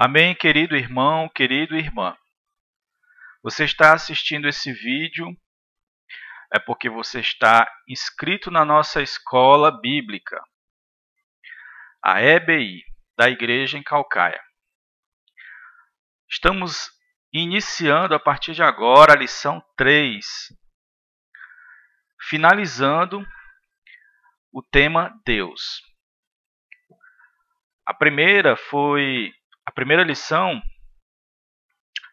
Amém, querido irmão, querido irmã. Você está assistindo esse vídeo é porque você está inscrito na nossa escola bíblica, a EBI, da Igreja em Calcaia. Estamos iniciando a partir de agora a lição 3, finalizando o tema Deus. A primeira foi a primeira lição,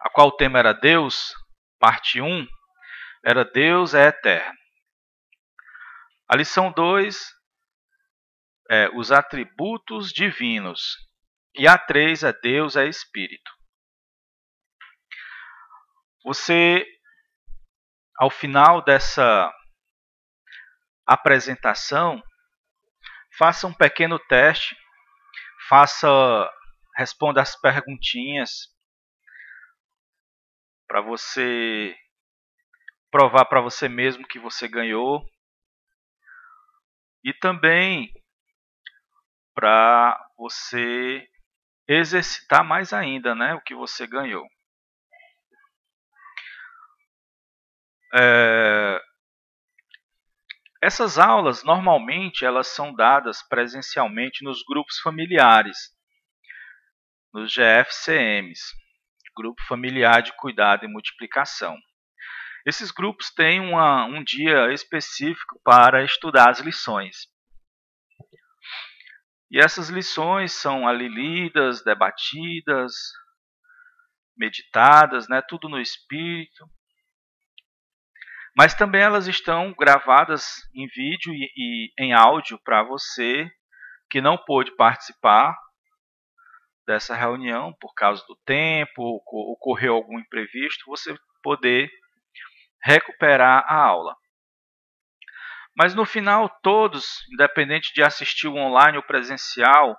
a qual o tema era Deus, parte 1, era Deus é eterno. A lição 2 é os atributos divinos. E a 3 é Deus é espírito. Você, ao final dessa apresentação, faça um pequeno teste, faça responda as perguntinhas para você provar para você mesmo que você ganhou e também para você exercitar mais ainda, né, o que você ganhou. É... Essas aulas normalmente elas são dadas presencialmente nos grupos familiares nos GFCMs, Grupo Familiar de Cuidado e Multiplicação. Esses grupos têm uma, um dia específico para estudar as lições. E essas lições são ali lidas, debatidas, meditadas, né, tudo no espírito. Mas também elas estão gravadas em vídeo e, e em áudio para você que não pôde participar dessa reunião por causa do tempo, ocorreu algum imprevisto, você poder recuperar a aula. Mas no final, todos, independente de assistir online ou presencial,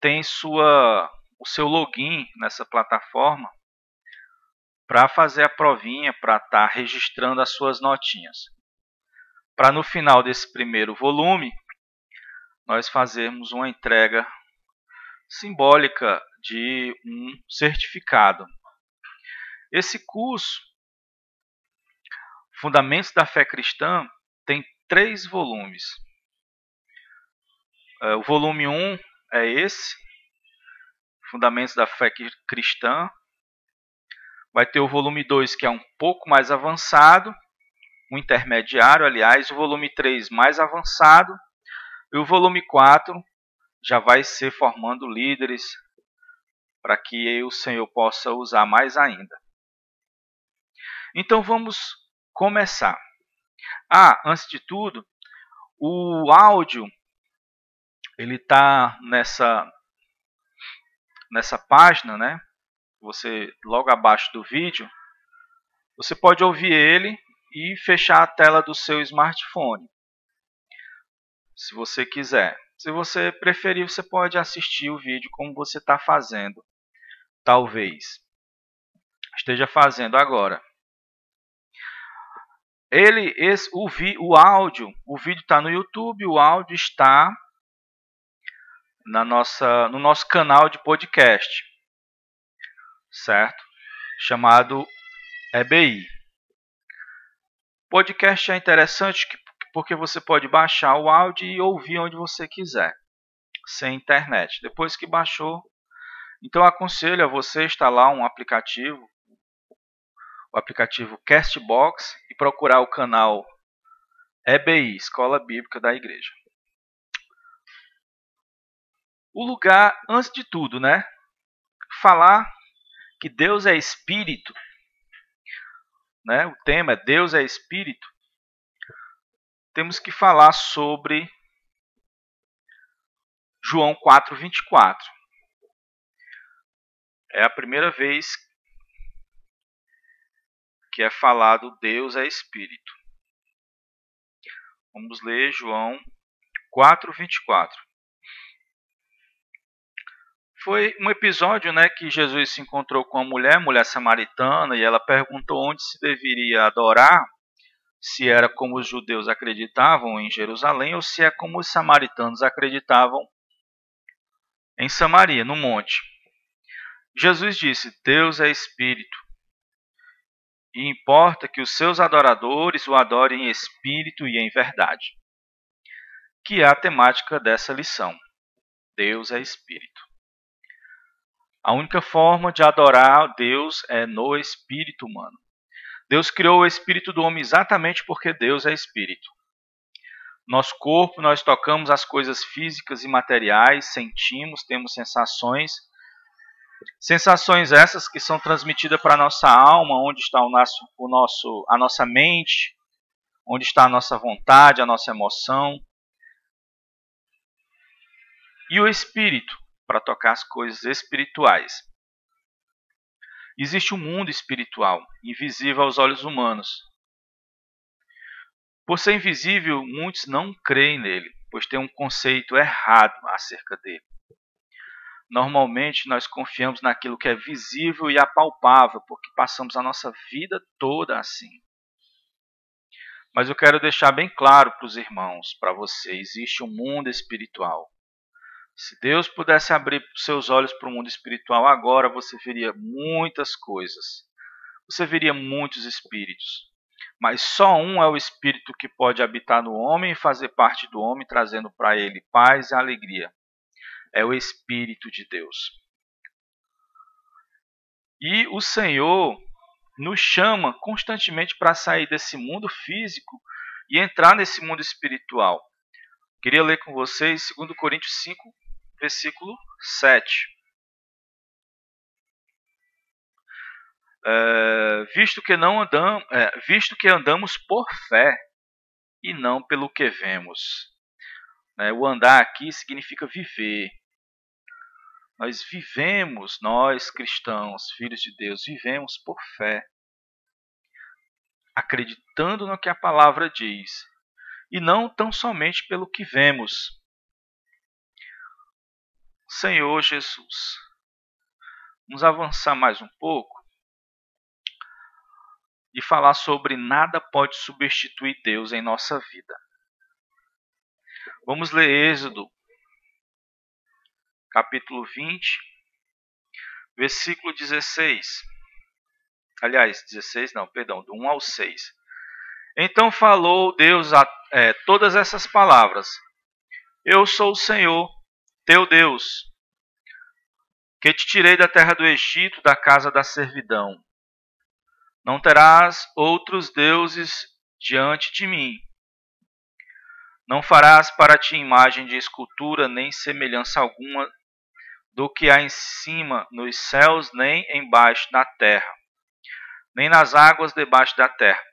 tem sua, o seu login nessa plataforma para fazer a provinha, para estar tá registrando as suas notinhas. Para no final desse primeiro volume, nós fazermos uma entrega simbólica de um certificado. Esse curso, Fundamentos da Fé Cristã, tem três volumes. É, o volume 1 um é esse, Fundamentos da Fé Cristã. Vai ter o volume 2, que é um pouco mais avançado, um intermediário, aliás, o volume 3 mais avançado, e o volume 4 já vai ser formando líderes para que o Senhor possa usar mais ainda. Então vamos começar. Ah, antes de tudo, o áudio ele está nessa nessa página, né? Você logo abaixo do vídeo, você pode ouvir ele e fechar a tela do seu smartphone, se você quiser. Se você preferir, você pode assistir o vídeo como você está fazendo. Talvez esteja fazendo agora. Ele, esse, o, vi, o áudio, o vídeo está no YouTube, o áudio está na nossa, no nosso canal de podcast, certo? Chamado EBI. Podcast é interessante porque você pode baixar o áudio e ouvir onde você quiser, sem internet. Depois que baixou, então aconselho a você instalar um aplicativo, o aplicativo Castbox e procurar o canal EBI, Escola Bíblica da Igreja. O lugar, antes de tudo, né? Falar que Deus é espírito, né? O tema é Deus é espírito temos que falar sobre João 4:24. É a primeira vez que é falado Deus é espírito. Vamos ler João 4:24. Foi um episódio, né, que Jesus se encontrou com uma mulher, mulher samaritana, e ela perguntou onde se deveria adorar se era como os judeus acreditavam em Jerusalém ou se é como os samaritanos acreditavam em Samaria, no monte. Jesus disse: Deus é espírito. E importa que os seus adoradores o adorem em espírito e em verdade. Que é a temática dessa lição. Deus é espírito. A única forma de adorar Deus é no espírito humano. Deus criou o espírito do homem exatamente porque Deus é espírito. Nosso corpo, nós tocamos as coisas físicas e materiais, sentimos, temos sensações. Sensações essas que são transmitidas para a nossa alma, onde está o nosso, o nosso, a nossa mente, onde está a nossa vontade, a nossa emoção. E o espírito, para tocar as coisas espirituais. Existe um mundo espiritual, invisível aos olhos humanos, por ser invisível, muitos não creem nele, pois têm um conceito errado acerca dele. Normalmente nós confiamos naquilo que é visível e apalpável, porque passamos a nossa vida toda assim. Mas eu quero deixar bem claro para os irmãos, para você, existe um mundo espiritual. Se Deus pudesse abrir seus olhos para o mundo espiritual agora, você veria muitas coisas. Você veria muitos espíritos. Mas só um é o espírito que pode habitar no homem e fazer parte do homem, trazendo para ele paz e alegria. É o espírito de Deus. E o Senhor nos chama constantemente para sair desse mundo físico e entrar nesse mundo espiritual. Queria ler com vocês 2 Coríntios 5, versículo 7. é, visto que não andamos, é, visto que andamos por fé e não pelo que vemos. Né? O andar aqui significa viver. Nós vivemos, nós cristãos, filhos de Deus, vivemos por fé, acreditando no que a palavra diz, e não tão somente pelo que vemos. Senhor Jesus, vamos avançar mais um pouco e falar sobre nada pode substituir Deus em nossa vida. Vamos ler Êxodo, capítulo 20, versículo 16. Aliás, 16 não, perdão, do 1 ao 6. Então falou Deus a é, todas essas palavras: Eu sou o Senhor, teu Deus, que te tirei da terra do Egito, da casa da servidão. Não terás outros deuses diante de mim. Não farás para ti imagem de escultura, nem semelhança alguma do que há em cima nos céus, nem embaixo na terra, nem nas águas debaixo da terra.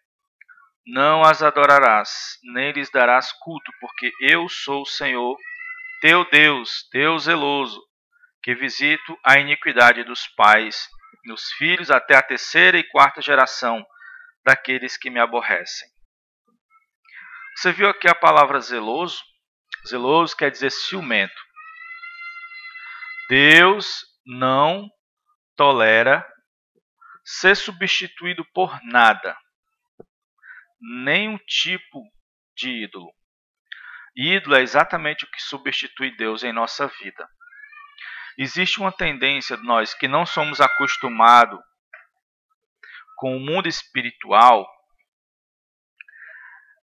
Não as adorarás, nem lhes darás culto, porque eu sou o Senhor, teu Deus, Deus zeloso, que visito a iniquidade dos pais nos filhos até a terceira e quarta geração daqueles que me aborrecem. Você viu aqui a palavra zeloso? Zeloso quer dizer ciumento. Deus não tolera ser substituído por nada, nenhum tipo de ídolo. Ídolo é exatamente o que substitui Deus em nossa vida. Existe uma tendência de nós que não somos acostumados com o mundo espiritual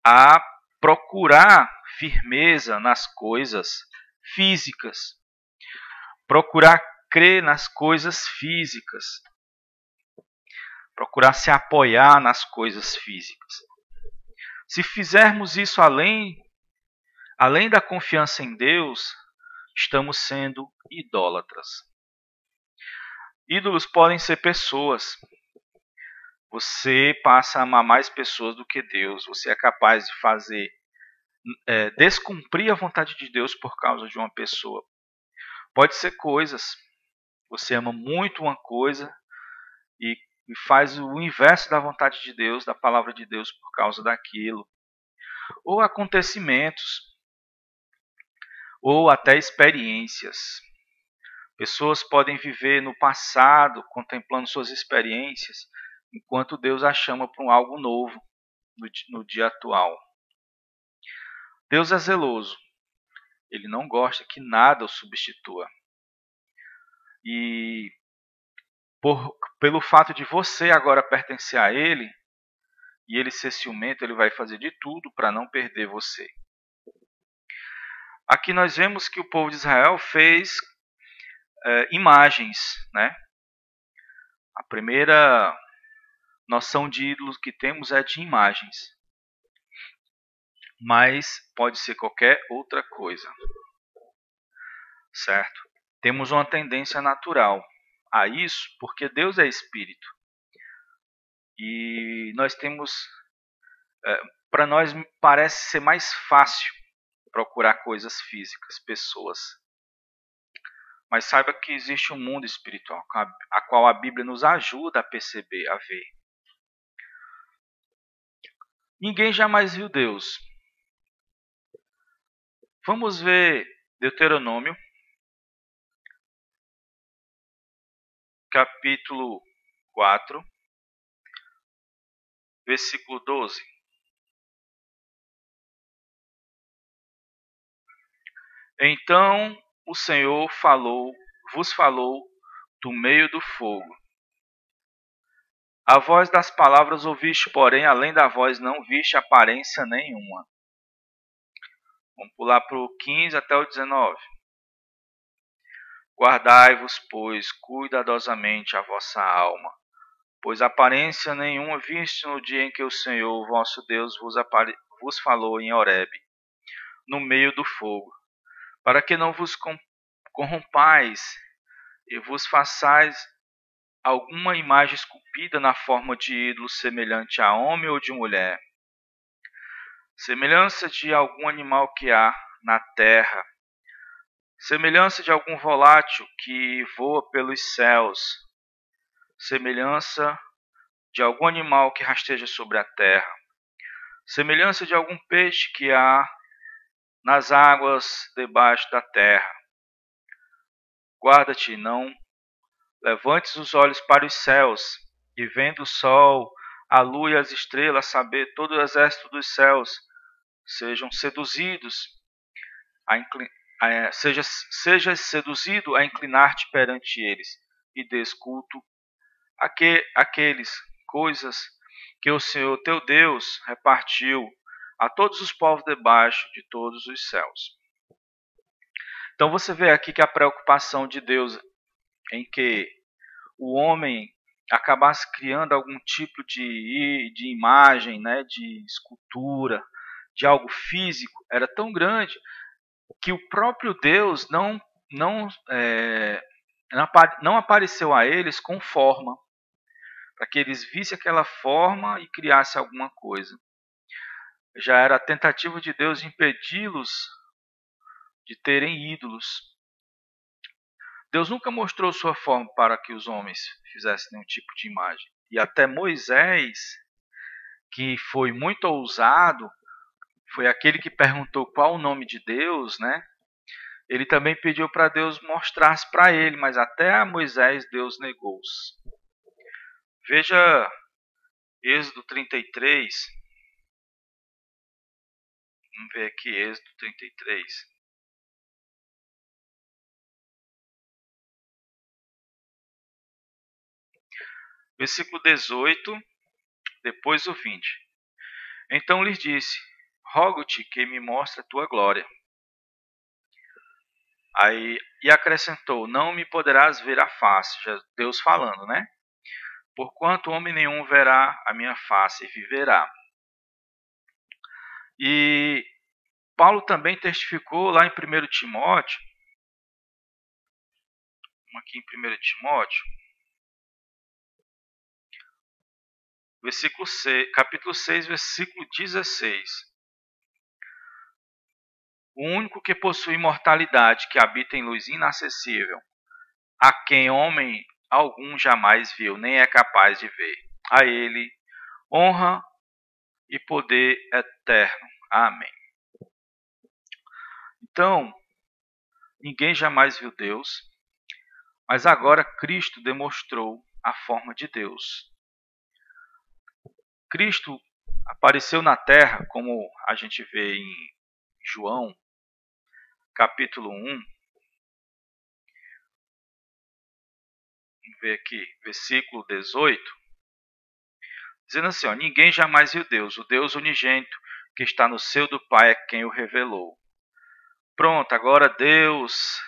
a procurar firmeza nas coisas físicas, procurar crer nas coisas físicas, procurar se apoiar nas coisas físicas. Se fizermos isso além além da confiança em Deus, estamos sendo idólatras. Ídolos podem ser pessoas. Você passa a amar mais pessoas do que Deus. Você é capaz de fazer é, descumprir a vontade de Deus por causa de uma pessoa. Pode ser coisas. Você ama muito uma coisa e, e faz o inverso da vontade de Deus, da palavra de Deus por causa daquilo. Ou acontecimentos ou até experiências. Pessoas podem viver no passado, contemplando suas experiências, enquanto Deus a chama para um algo novo no, no dia atual. Deus é zeloso. Ele não gosta que nada o substitua. E por, pelo fato de você agora pertencer a ele, e ele ser ciumento, ele vai fazer de tudo para não perder você. Aqui nós vemos que o povo de Israel fez é, imagens, né? A primeira noção de ídolos que temos é de imagens, mas pode ser qualquer outra coisa, certo? Temos uma tendência natural a isso porque Deus é espírito e nós temos, é, para nós parece ser mais fácil procurar coisas físicas, pessoas. Mas saiba que existe um mundo espiritual, a qual a Bíblia nos ajuda a perceber, a ver. Ninguém jamais viu Deus. Vamos ver Deuteronômio, capítulo 4, versículo 12. Então o Senhor falou, vos falou do meio do fogo. A voz das palavras ouviste, porém, além da voz não viste aparência nenhuma. Vamos pular para o 15 até o 19. Guardai-vos, pois, cuidadosamente a vossa alma, pois aparência nenhuma viste no dia em que o Senhor, vosso Deus, vos, vos falou em Horebe, no meio do fogo, para que não vos corrompais e vos façais alguma imagem esculpida na forma de ídolo semelhante a homem ou de mulher, semelhança de algum animal que há na terra, semelhança de algum volátil que voa pelos céus, semelhança de algum animal que rasteja sobre a terra, semelhança de algum peixe que há nas águas debaixo da terra. Guarda-te, não levantes os olhos para os céus, e vendo o sol, a lua e as estrelas, saber todo o exército dos céus, sejam seduzidos, a inclin... a, seja, seja seduzido a inclinar-te perante eles, e desculto aqu... aqueles coisas que o Senhor teu Deus repartiu a todos os povos debaixo de todos os céus. Então você vê aqui que a preocupação de Deus em que o homem acabasse criando algum tipo de, de imagem, né, de escultura, de algo físico, era tão grande que o próprio Deus não, não, é, não apareceu a eles com forma, para que eles vissem aquela forma e criassem alguma coisa já era a tentativa de Deus de impedi-los de terem ídolos. Deus nunca mostrou sua forma para que os homens fizessem nenhum tipo de imagem. E até Moisés, que foi muito ousado, foi aquele que perguntou qual o nome de Deus, né? Ele também pediu para Deus mostrasse para ele, mas até a Moisés Deus negou-os. Veja Êxodo 33, Vamos ver aqui, Êxodo 33. Versículo 18, depois o 20. Então lhes disse: Rogo-te que me mostre a tua glória. Aí, e acrescentou: Não me poderás ver a face. Deus falando, né? Porquanto homem nenhum verá a minha face e viverá. E Paulo também testificou lá em 1 Timóteo, aqui em 1 Timóteo, versículo 6, capítulo 6, versículo 16. O único que possui imortalidade, que habita em luz inacessível, a quem homem algum jamais viu, nem é capaz de ver. A ele honra e poder eterno. Amém. Então, ninguém jamais viu Deus, mas agora Cristo demonstrou a forma de Deus. Cristo apareceu na terra, como a gente vê em João, capítulo 1, Vamos ver aqui, versículo 18. Dizendo assim: ó, Ninguém jamais viu Deus, o Deus unigênito que está no seio do Pai é quem o revelou. Pronto, agora Deus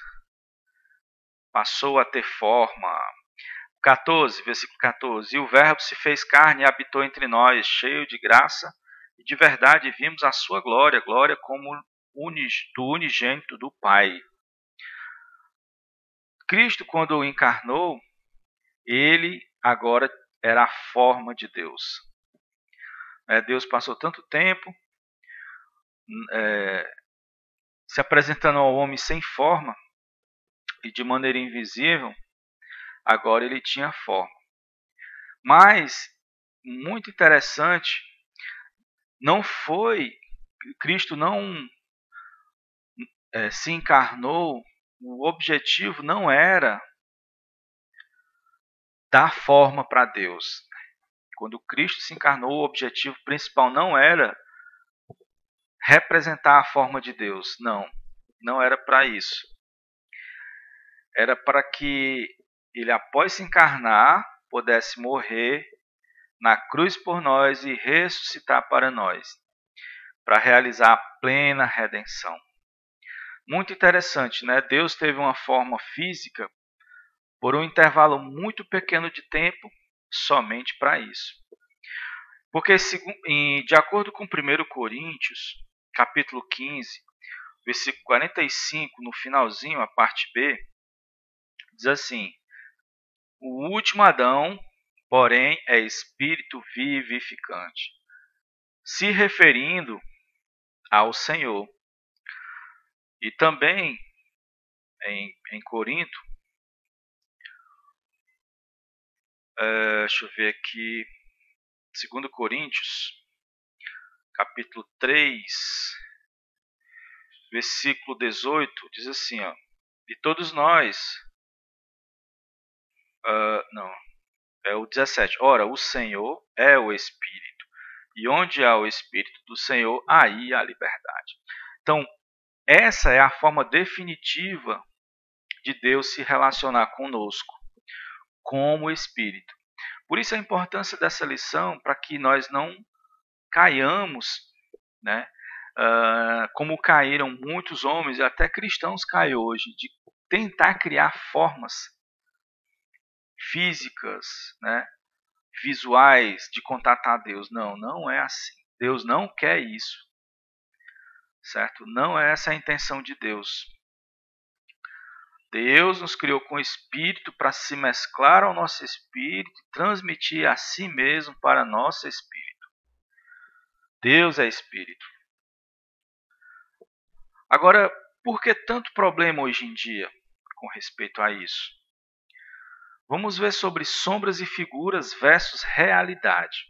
passou a ter forma. 14, versículo 14. E o Verbo se fez carne e habitou entre nós, cheio de graça e de verdade, vimos a sua glória, glória como do unigênito do Pai. Cristo, quando encarnou, ele agora era a forma de Deus. É, Deus passou tanto tempo é, se apresentando ao homem sem forma e de maneira invisível, agora ele tinha forma. Mas, muito interessante, não foi, Cristo não é, se encarnou, o objetivo não era dar forma para Deus. Quando Cristo se encarnou, o objetivo principal não era representar a forma de Deus. Não, não era para isso. Era para que ele, após se encarnar, pudesse morrer na cruz por nós e ressuscitar para nós, para realizar a plena redenção. Muito interessante, né? Deus teve uma forma física por um intervalo muito pequeno de tempo somente para isso. Porque, de acordo com 1 Coríntios, capítulo 15, versículo 45, no finalzinho, a parte B, diz assim: O último Adão, porém, é espírito vivificante, se referindo ao Senhor. E também em, em Corinto, uh, deixa eu ver aqui, 2 Coríntios, capítulo 3, versículo 18, diz assim, ó, e todos nós, uh, não, é o 17, ora, o Senhor é o Espírito, e onde há o Espírito do Senhor, aí há liberdade. Então, essa é a forma definitiva de Deus se relacionar conosco, como Espírito. Por isso a importância dessa lição, para que nós não caiamos, né? Uh, como caíram muitos homens, e até cristãos caem hoje, de tentar criar formas físicas, né? visuais de contatar Deus. Não, não é assim. Deus não quer isso. Certo? Não é essa a intenção de Deus. Deus nos criou com espírito para se mesclar ao nosso espírito transmitir a si mesmo para nosso espírito. Deus é espírito. Agora, por que tanto problema hoje em dia com respeito a isso? Vamos ver sobre sombras e figuras versus realidade.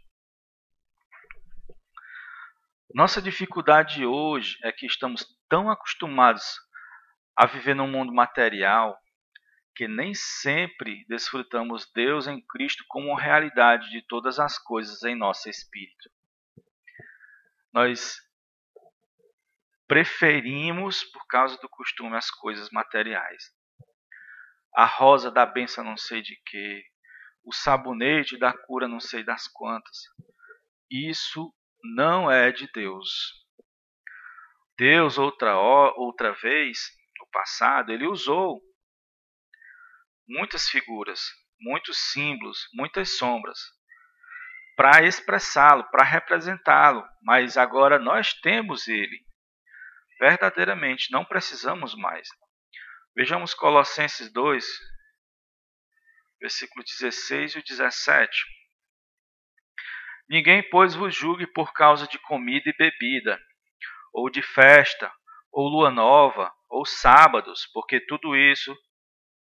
Nossa dificuldade hoje é que estamos tão acostumados a viver num mundo material que nem sempre desfrutamos Deus em Cristo como realidade de todas as coisas em nosso espírito nós preferimos, por causa do costume, as coisas materiais. A rosa da benção não sei de que, o sabonete da cura não sei das quantas. Isso não é de Deus. Deus, outra, outra vez, no passado, ele usou muitas figuras, muitos símbolos, muitas sombras para expressá-lo, para representá-lo, mas agora nós temos ele. Verdadeiramente, não precisamos mais. Vejamos Colossenses 2, versículo 16 e 17. Ninguém, pois, vos julgue por causa de comida e bebida, ou de festa, ou lua nova, ou sábados, porque tudo isso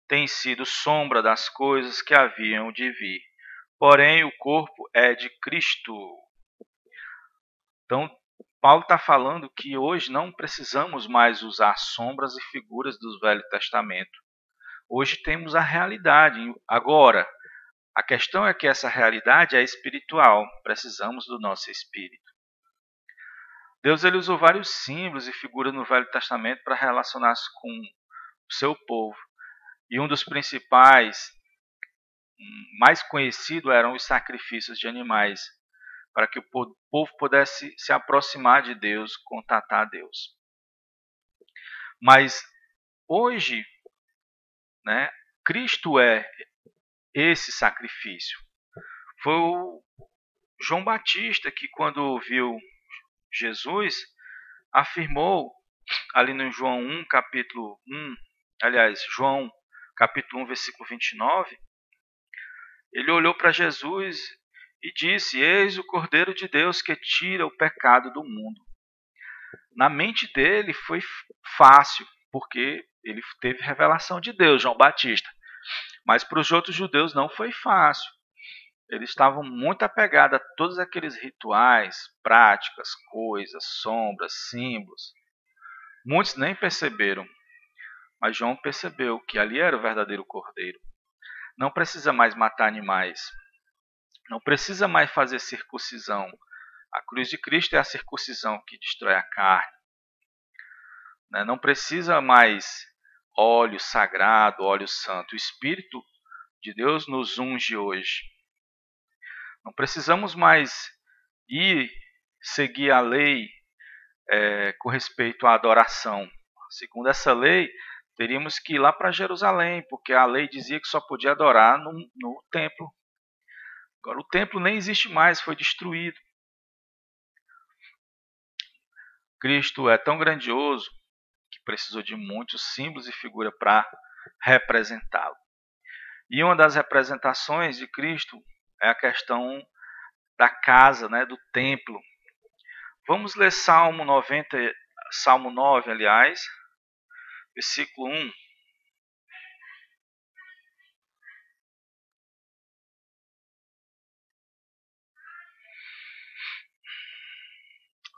tem sido sombra das coisas que haviam de vir porém o corpo é de Cristo. Então, Paulo está falando que hoje não precisamos mais usar sombras e figuras do Velho Testamento. Hoje temos a realidade. Agora, a questão é que essa realidade é espiritual. Precisamos do nosso espírito. Deus ele usou vários símbolos e figuras no Velho Testamento para relacionar-se com o seu povo. E um dos principais mais conhecido eram os sacrifícios de animais, para que o povo pudesse se aproximar de Deus, contatar Deus. Mas hoje, né, Cristo é esse sacrifício. Foi o João Batista que, quando viu Jesus, afirmou ali no João 1, capítulo 1, aliás, João capítulo 1, versículo 29, ele olhou para Jesus e disse: Eis o Cordeiro de Deus que tira o pecado do mundo. Na mente dele foi fácil, porque ele teve revelação de Deus, João Batista. Mas para os outros judeus não foi fácil. Eles estavam muito apegados a todos aqueles rituais, práticas, coisas, sombras, símbolos. Muitos nem perceberam, mas João percebeu que ali era o verdadeiro cordeiro. Não precisa mais matar animais. Não precisa mais fazer circuncisão. A cruz de Cristo é a circuncisão que destrói a carne. Né? Não precisa mais óleo sagrado, óleo santo. O Espírito de Deus nos unge hoje. Não precisamos mais ir seguir a lei é, com respeito à adoração. Segundo essa lei, teríamos que ir lá para Jerusalém, porque a lei dizia que só podia adorar no, no templo. Agora o templo nem existe mais, foi destruído. Cristo é tão grandioso que precisou de muitos símbolos e figuras para representá-lo. E uma das representações de Cristo é a questão da casa, né, do templo. Vamos ler Salmo 90, Salmo 9, aliás, versículo 1.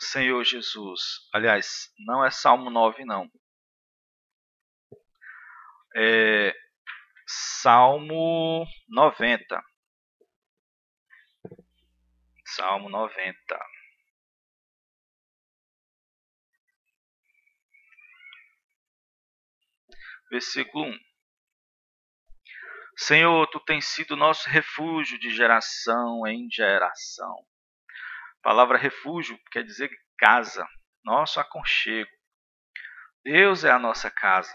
Senhor Jesus. Aliás, não é Salmo 9, não. É Salmo 90. Salmo 90. Versículo 1. Senhor, tu tens sido nosso refúgio de geração em geração. A palavra refúgio quer dizer casa, nosso aconchego. Deus é a nossa casa.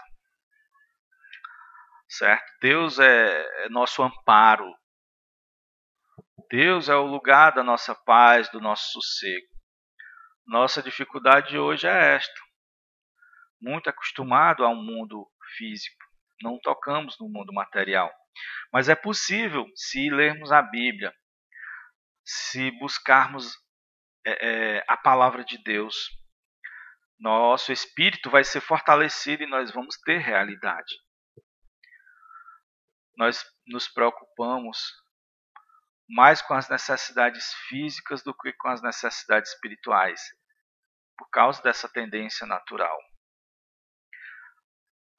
Certo? Deus é, é nosso amparo, Deus é o lugar da nossa paz, do nosso sossego. Nossa dificuldade hoje é esta. Muito acostumado ao mundo físico, não tocamos no mundo material. Mas é possível se lermos a Bíblia, se buscarmos é, é, a palavra de Deus, nosso espírito vai ser fortalecido e nós vamos ter realidade. Nós nos preocupamos mais com as necessidades físicas do que com as necessidades espirituais, por causa dessa tendência natural.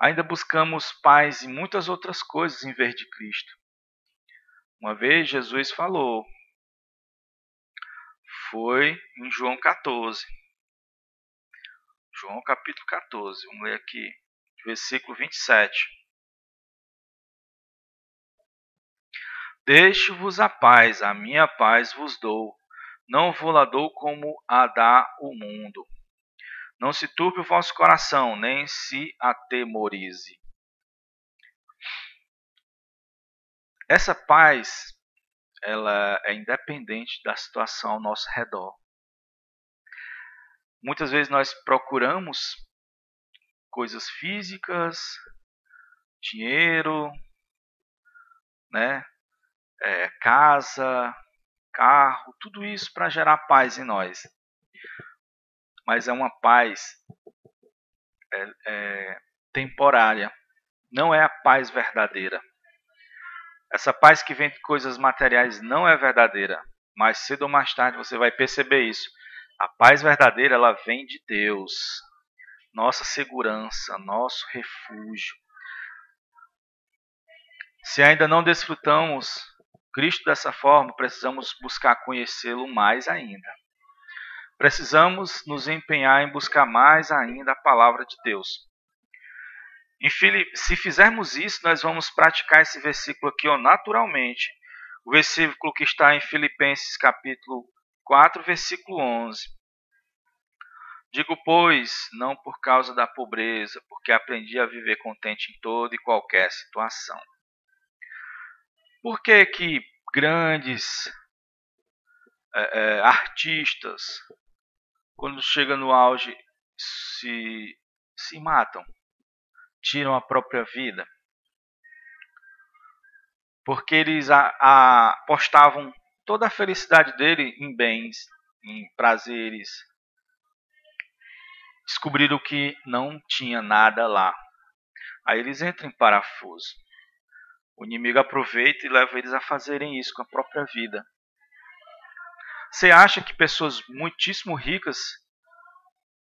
Ainda buscamos paz em muitas outras coisas em vez de Cristo. Uma vez Jesus falou, foi em João 14. João capítulo 14, vamos ler aqui, versículo 27. Deixo-vos a paz, a minha paz vos dou. Não vou lá dou como a dá o mundo. Não se turbe o vosso coração, nem se atemorize. Essa paz, ela é independente da situação ao nosso redor. Muitas vezes nós procuramos coisas físicas, dinheiro, né? é, casa, carro, tudo isso para gerar paz em nós. Mas é uma paz é, é, temporária, não é a paz verdadeira. Essa paz que vem de coisas materiais não é verdadeira, mas cedo ou mais tarde você vai perceber isso. A paz verdadeira ela vem de Deus, nossa segurança, nosso refúgio. Se ainda não desfrutamos Cristo dessa forma, precisamos buscar conhecê-lo mais ainda. Precisamos nos empenhar em buscar mais ainda a palavra de Deus. Se fizermos isso, nós vamos praticar esse versículo aqui ó, naturalmente. O versículo que está em Filipenses capítulo 4, versículo 11. Digo, pois, não por causa da pobreza, porque aprendi a viver contente em toda e qualquer situação. Por que que grandes é, é, artistas, quando chegam no auge, se, se matam, tiram a própria vida? Porque eles apostavam toda a felicidade dele em bens, em prazeres. Descobriram que não tinha nada lá. Aí eles entram em parafuso. O inimigo aproveita e leva eles a fazerem isso com a própria vida. Você acha que pessoas muitíssimo ricas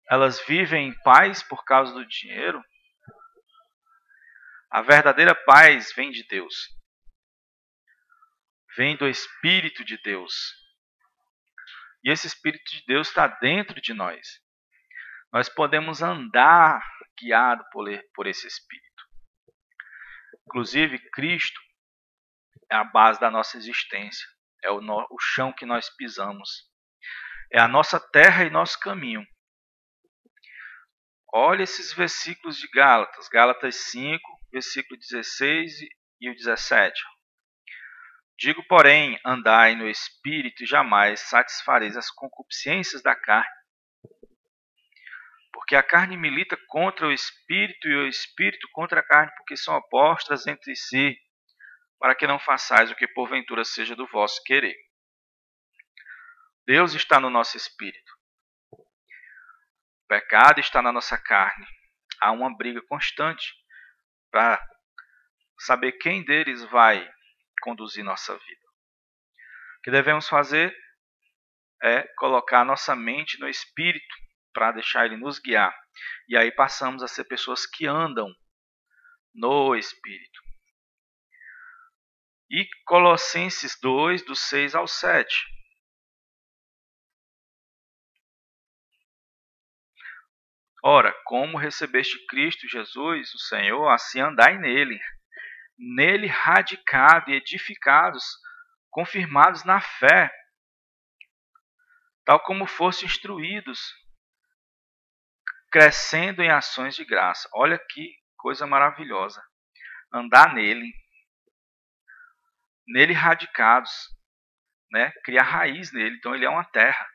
elas vivem em paz por causa do dinheiro? A verdadeira paz vem de Deus. Vem do Espírito de Deus. E esse Espírito de Deus está dentro de nós. Nós podemos andar guiado por esse Espírito. Inclusive, Cristo é a base da nossa existência, é o, no, o chão que nós pisamos, é a nossa terra e nosso caminho. Olha esses versículos de Gálatas, Gálatas 5, versículo 16 e o 17. Digo, porém, andai no espírito e jamais satisfareis as concupiscências da carne. Porque a carne milita contra o espírito e o espírito contra a carne, porque são opostas entre si, para que não façais o que porventura seja do vosso querer. Deus está no nosso espírito. O pecado está na nossa carne. Há uma briga constante para saber quem deles vai conduzir nossa vida. O que devemos fazer é colocar nossa mente no espírito para deixar ele nos guiar. E aí passamos a ser pessoas que andam no Espírito. E Colossenses 2, do 6 ao 7. Ora, como recebeste Cristo Jesus, o Senhor, assim andai nele, nele radicado e edificados, confirmados na fé, tal como foste instruídos, crescendo em ações de graça. Olha que coisa maravilhosa. Andar nele, nele radicados, né? criar raiz nele. Então ele é uma terra.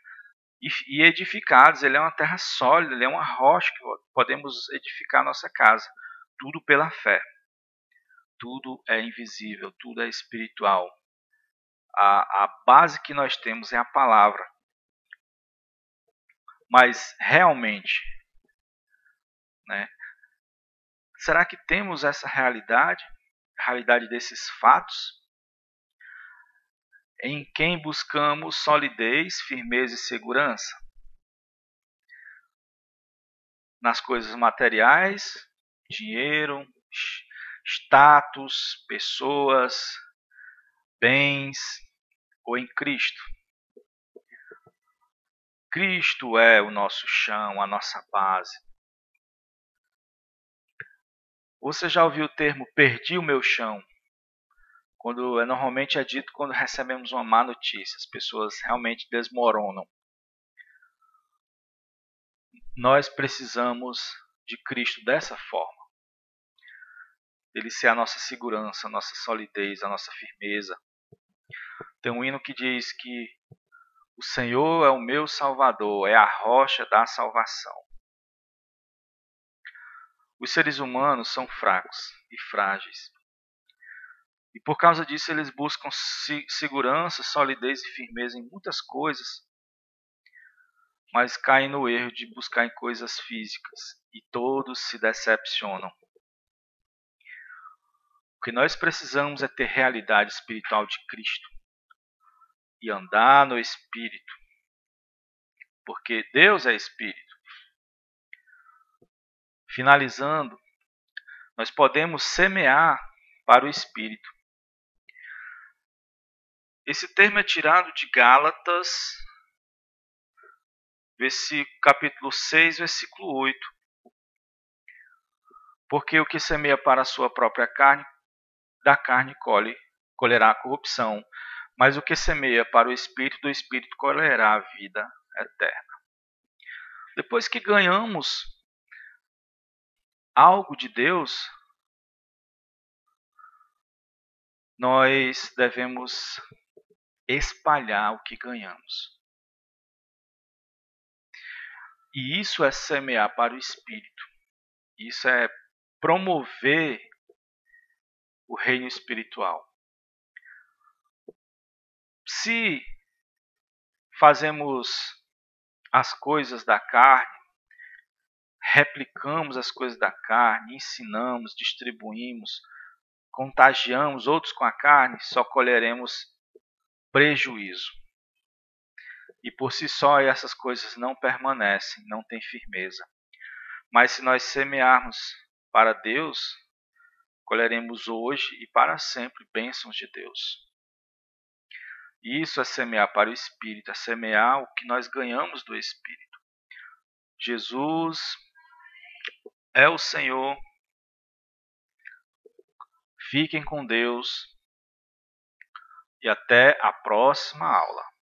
E, edificados, ele é uma terra sólida, ele é uma rocha que podemos edificar nossa casa. Tudo pela fé. Tudo é invisível, tudo é espiritual. A, a base que nós temos é a palavra. Mas realmente né? Será que temos essa realidade, a realidade desses fatos? Em quem buscamos solidez, firmeza e segurança? Nas coisas materiais, dinheiro, status, pessoas, bens ou em Cristo? Cristo é o nosso chão, a nossa base. Você já ouviu o termo perdi o meu chão? Quando é, normalmente é dito quando recebemos uma má notícia, as pessoas realmente desmoronam. Nós precisamos de Cristo dessa forma. Ele ser a nossa segurança, a nossa solidez, a nossa firmeza. Tem um hino que diz que o Senhor é o meu Salvador, é a rocha da salvação. Os seres humanos são fracos e frágeis. E por causa disso eles buscam segurança, solidez e firmeza em muitas coisas, mas caem no erro de buscar em coisas físicas e todos se decepcionam. O que nós precisamos é ter realidade espiritual de Cristo e andar no Espírito, porque Deus é Espírito. Finalizando, nós podemos semear para o Espírito. Esse termo é tirado de Gálatas, versículo, capítulo 6, versículo 8. Porque o que semeia para a sua própria carne, da carne colhe, colherá a corrupção. Mas o que semeia para o espírito, do espírito colherá a vida eterna. Depois que ganhamos algo de Deus, nós devemos espalhar o que ganhamos. E isso é semear para o espírito. Isso é promover o reino espiritual. Se fazemos as coisas da carne, replicamos as coisas da carne, ensinamos, distribuímos, contagiamos outros com a carne, só colheremos prejuízo. E por si só essas coisas não permanecem, não têm firmeza. Mas se nós semearmos para Deus, colheremos hoje e para sempre bênçãos de Deus. Isso é semear para o Espírito, é semear o que nós ganhamos do Espírito. Jesus é o Senhor. Fiquem com Deus e até a próxima aula.